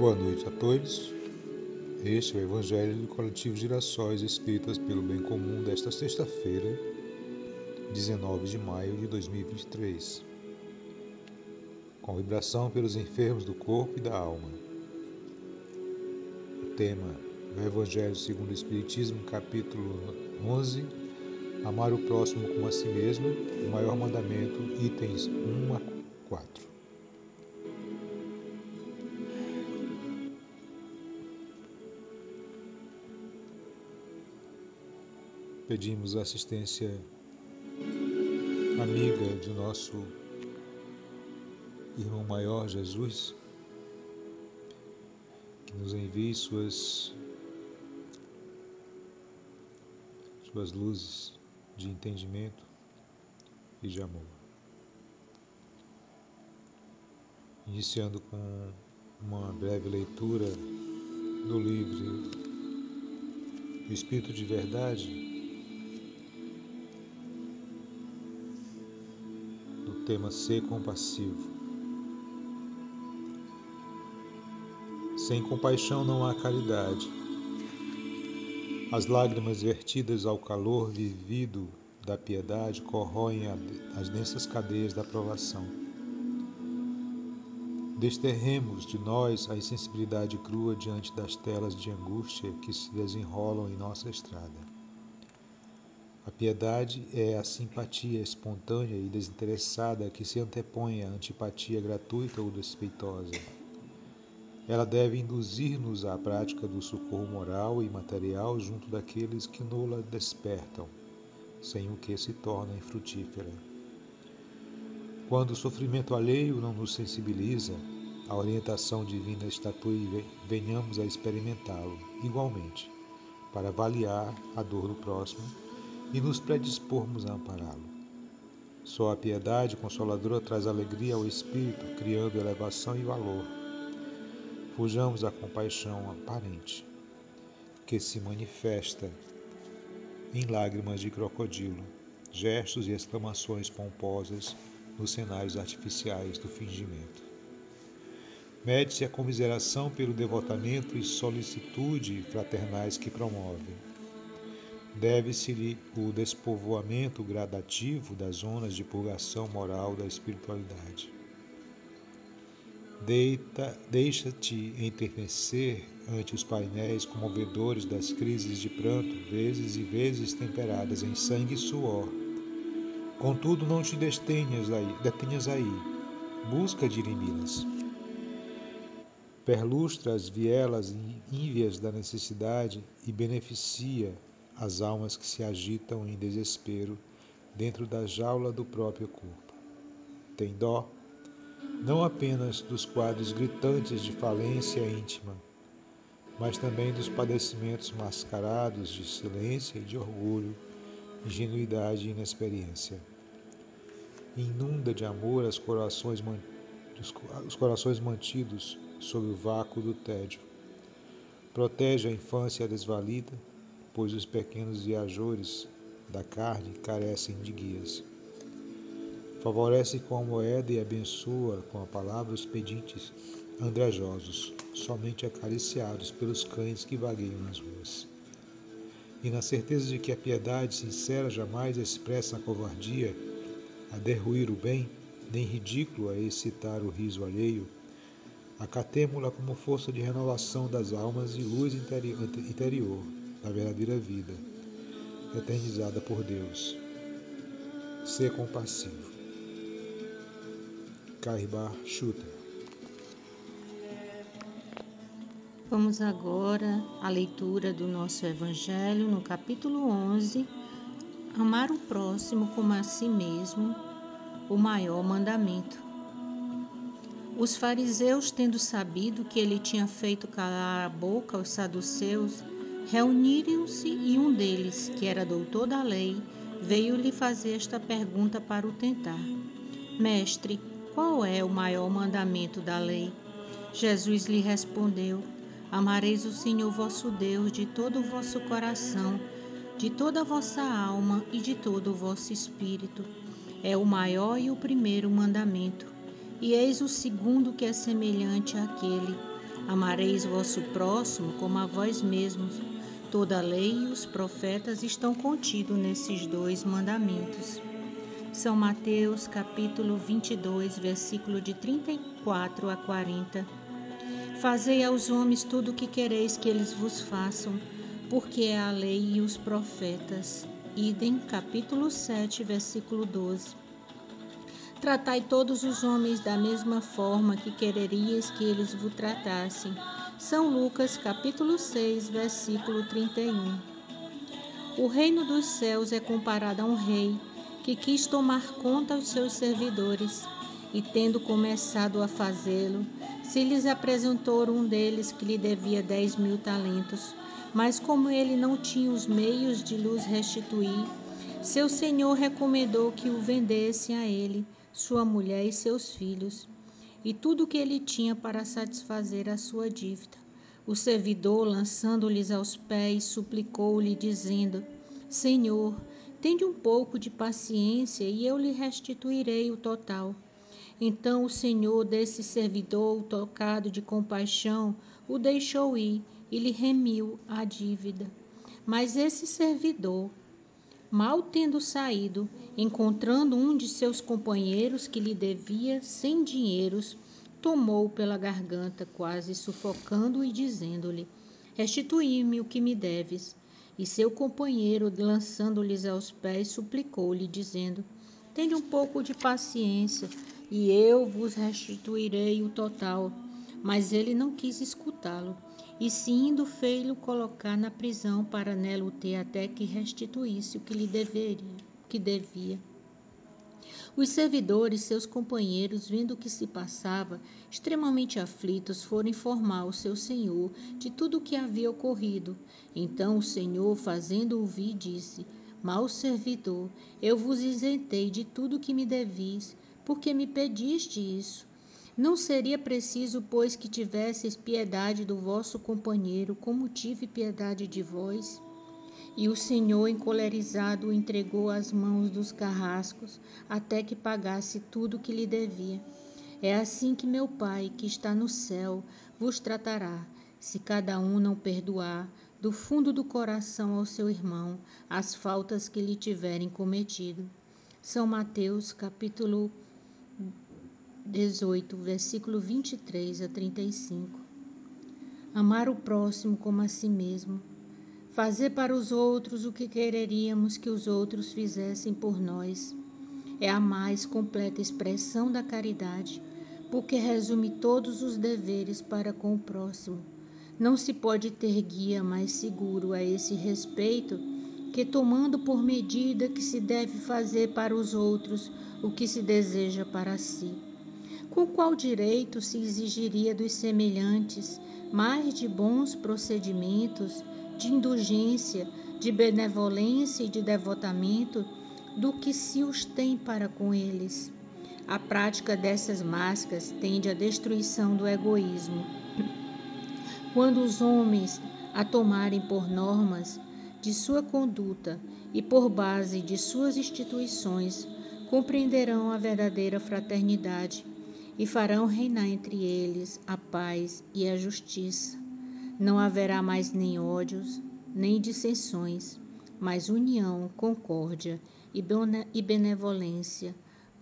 Boa noite a todos. Este é o Evangelho do Coletivo Girassóis Escritas pelo Bem Comum desta sexta-feira, 19 de maio de 2023. Com vibração pelos enfermos do corpo e da alma. O tema do Evangelho segundo o Espiritismo, capítulo 11, Amar o próximo como a si mesmo, o maior mandamento, itens 1 a 4. Pedimos a assistência amiga de nosso irmão maior Jesus, que nos envie suas, suas luzes de entendimento e de amor. Iniciando com uma breve leitura do livro O Espírito de Verdade, tema ser compassivo. Sem compaixão não há caridade. As lágrimas vertidas ao calor vivido da piedade corroem as densas cadeias da provação. Desterremos de nós a insensibilidade crua diante das telas de angústia que se desenrolam em nossa estrada. A piedade é a simpatia espontânea e desinteressada que se antepõe à antipatia gratuita ou despeitosa. Ela deve induzir-nos à prática do socorro moral e material junto daqueles que nola despertam, sem o que se torna infrutífera. Quando o sofrimento alheio não nos sensibiliza, a orientação divina estatue e venhamos a experimentá-lo, igualmente, para avaliar a dor do próximo e nos predispormos a ampará-lo. Só a piedade consoladora traz alegria ao espírito, criando elevação e valor. Fujamos da compaixão aparente, que se manifesta em lágrimas de crocodilo, gestos e exclamações pomposas nos cenários artificiais do fingimento. Mede-se a comiseração pelo devotamento e solicitude fraternais que promove deve-se-lhe o despovoamento gradativo das zonas de purgação moral da espiritualidade. Deixa-te enternecer ante os painéis comovedores das crises de pranto, vezes e vezes temperadas em sangue e suor. Contudo, não te detenhas aí, detenhas aí. Busca dirimi-las. Perlustra as vielas ívias da necessidade e beneficia as almas que se agitam em desespero dentro da jaula do próprio corpo. Tem dó não apenas dos quadros gritantes de falência íntima, mas também dos padecimentos mascarados de silêncio e de orgulho, ingenuidade e inexperiência. Inunda de amor os corações, os corações mantidos sob o vácuo do tédio. Protege a infância desvalida, pois os pequenos viajores da carne carecem de guias. Favorece com a moeda e abençoa com a palavra os pedintes andrajosos, somente acariciados pelos cães que vagueiam nas ruas. E na certeza de que a piedade sincera jamais expressa a covardia, a derruir o bem, nem ridículo a excitar o riso alheio, acatemo-la como força de renovação das almas e luz interior da verdadeira vida, eternizada por Deus. Ser compassivo. Kaibar Shutra. Vamos agora à leitura do nosso Evangelho no capítulo 11. Amar o próximo como a si mesmo, o maior mandamento. Os fariseus, tendo sabido que ele tinha feito calar a boca aos saduceus, Reuniram-se e um deles, que era doutor da lei, veio lhe fazer esta pergunta para o tentar: Mestre, qual é o maior mandamento da lei? Jesus lhe respondeu: Amareis o Senhor vosso Deus de todo o vosso coração, de toda a vossa alma e de todo o vosso espírito. É o maior e o primeiro mandamento. E eis o segundo que é semelhante àquele Amareis vosso próximo como a vós mesmos. Toda a lei e os profetas estão contidos nesses dois mandamentos. São Mateus, capítulo 22, versículo de 34 a 40. Fazei aos homens tudo o que quereis que eles vos façam, porque é a lei e os profetas. Idem, capítulo 7, versículo 12. Tratai todos os homens da mesma forma que quererias que eles vos tratassem. São Lucas, capítulo 6, versículo 31. O reino dos céus é comparado a um rei que quis tomar conta aos seus servidores, e tendo começado a fazê-lo, se lhes apresentou um deles que lhe devia dez mil talentos. Mas como ele não tinha os meios de lhes restituir, seu senhor recomendou que o vendesse a ele sua mulher e seus filhos, e tudo o que ele tinha para satisfazer a sua dívida. O servidor, lançando-lhes aos pés, suplicou-lhe, dizendo: Senhor, tende um pouco de paciência e eu lhe restituirei o total. Então o senhor desse servidor, tocado de compaixão, o deixou ir e lhe remiu a dívida. Mas esse servidor, Mal tendo saído, encontrando um de seus companheiros que lhe devia cem dinheiros, tomou-o pela garganta, quase sufocando-o e dizendo-lhe: Restituí-me o que me deves. E seu companheiro, lançando-lhes aos pés, suplicou-lhe, dizendo: Tenha um pouco de paciência, e eu vos restituirei o total. Mas ele não quis escutá-lo e se indo fei-lo colocar na prisão para nela o ter até que restituísse o que lhe deveria, que devia. Os servidores, seus companheiros, vendo o que se passava, extremamente aflitos, foram informar o seu senhor de tudo o que havia ocorrido. Então o senhor, fazendo ouvir, disse: Mal servidor, eu vos isentei de tudo o que me devis, porque me pediste isso. Não seria preciso, pois, que tivesseis piedade do vosso companheiro, como tive piedade de vós? E o Senhor, encolerizado, o entregou às mãos dos carrascos, até que pagasse tudo o que lhe devia. É assim que meu Pai, que está no céu, vos tratará, se cada um não perdoar do fundo do coração ao seu irmão as faltas que lhe tiverem cometido. São Mateus, capítulo 18, versículo 23 a 35. Amar o próximo como a si mesmo. Fazer para os outros o que quereríamos que os outros fizessem por nós. É a mais completa expressão da caridade, porque resume todos os deveres para com o próximo. Não se pode ter guia mais seguro a esse respeito que tomando por medida que se deve fazer para os outros o que se deseja para si. Com qual direito se exigiria dos semelhantes mais de bons procedimentos, de indulgência, de benevolência e de devotamento do que se os tem para com eles? A prática dessas máscaras tende à destruição do egoísmo. Quando os homens a tomarem por normas de sua conduta e por base de suas instituições, compreenderão a verdadeira fraternidade e farão reinar entre eles a paz e a justiça. Não haverá mais nem ódios, nem dissensões, mas união, concórdia e benevolência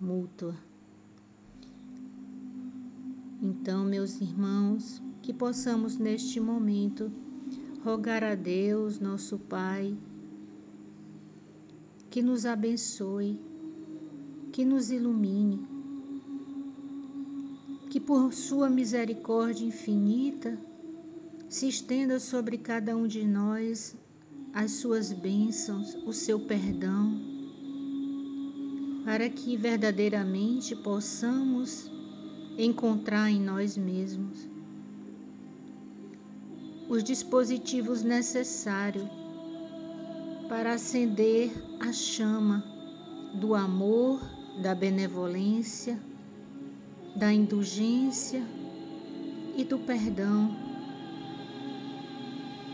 mútua. Então, meus irmãos, que possamos neste momento rogar a Deus, nosso Pai, que nos abençoe, que nos ilumine que por sua misericórdia infinita se estenda sobre cada um de nós as suas bênçãos, o seu perdão, para que verdadeiramente possamos encontrar em nós mesmos os dispositivos necessários para acender a chama do amor, da benevolência, da indulgência e do perdão,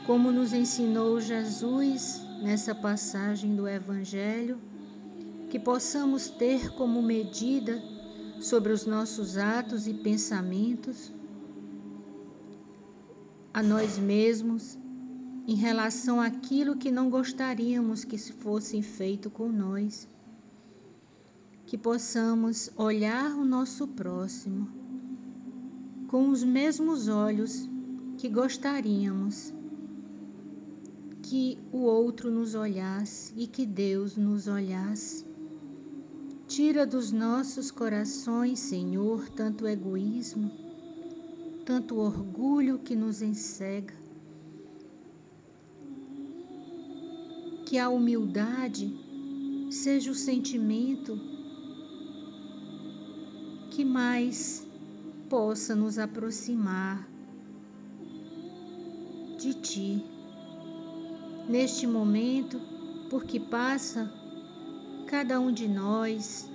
como nos ensinou Jesus nessa passagem do Evangelho, que possamos ter como medida sobre os nossos atos e pensamentos a nós mesmos em relação àquilo que não gostaríamos que fosse feito com nós. Que possamos olhar o nosso próximo com os mesmos olhos que gostaríamos que o outro nos olhasse e que Deus nos olhasse. Tira dos nossos corações, Senhor, tanto egoísmo, tanto orgulho que nos encega. Que a humildade seja o sentimento que mais possa nos aproximar de Ti. Neste momento, porque passa cada um de nós,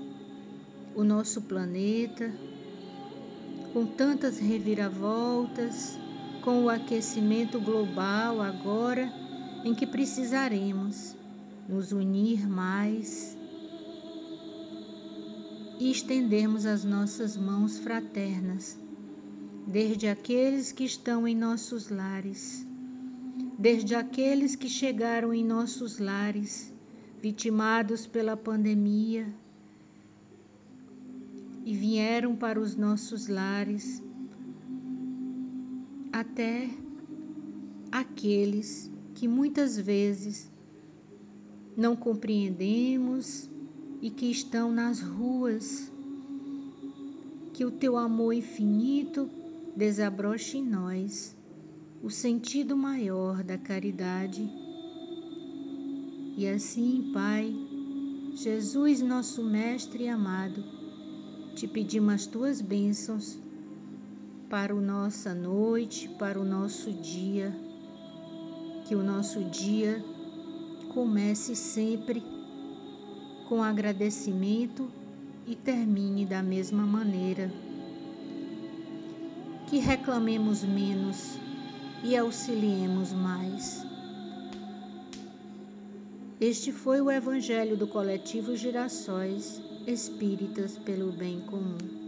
o nosso planeta, com tantas reviravoltas, com o aquecimento global agora, em que precisaremos nos unir mais e estendermos as nossas mãos fraternas, desde aqueles que estão em nossos lares, desde aqueles que chegaram em nossos lares vitimados pela pandemia e vieram para os nossos lares, até aqueles que muitas vezes não compreendemos e que estão nas ruas. Que o teu amor infinito desabroche em nós o sentido maior da caridade e assim, Pai, Jesus, nosso Mestre amado, te pedimos as tuas bênçãos para a nossa noite, para o nosso dia, que o nosso dia comece sempre com agradecimento e termine da mesma maneira. Que reclamemos menos e auxiliemos mais. Este foi o Evangelho do Coletivo Girassóis Espíritas pelo Bem Comum.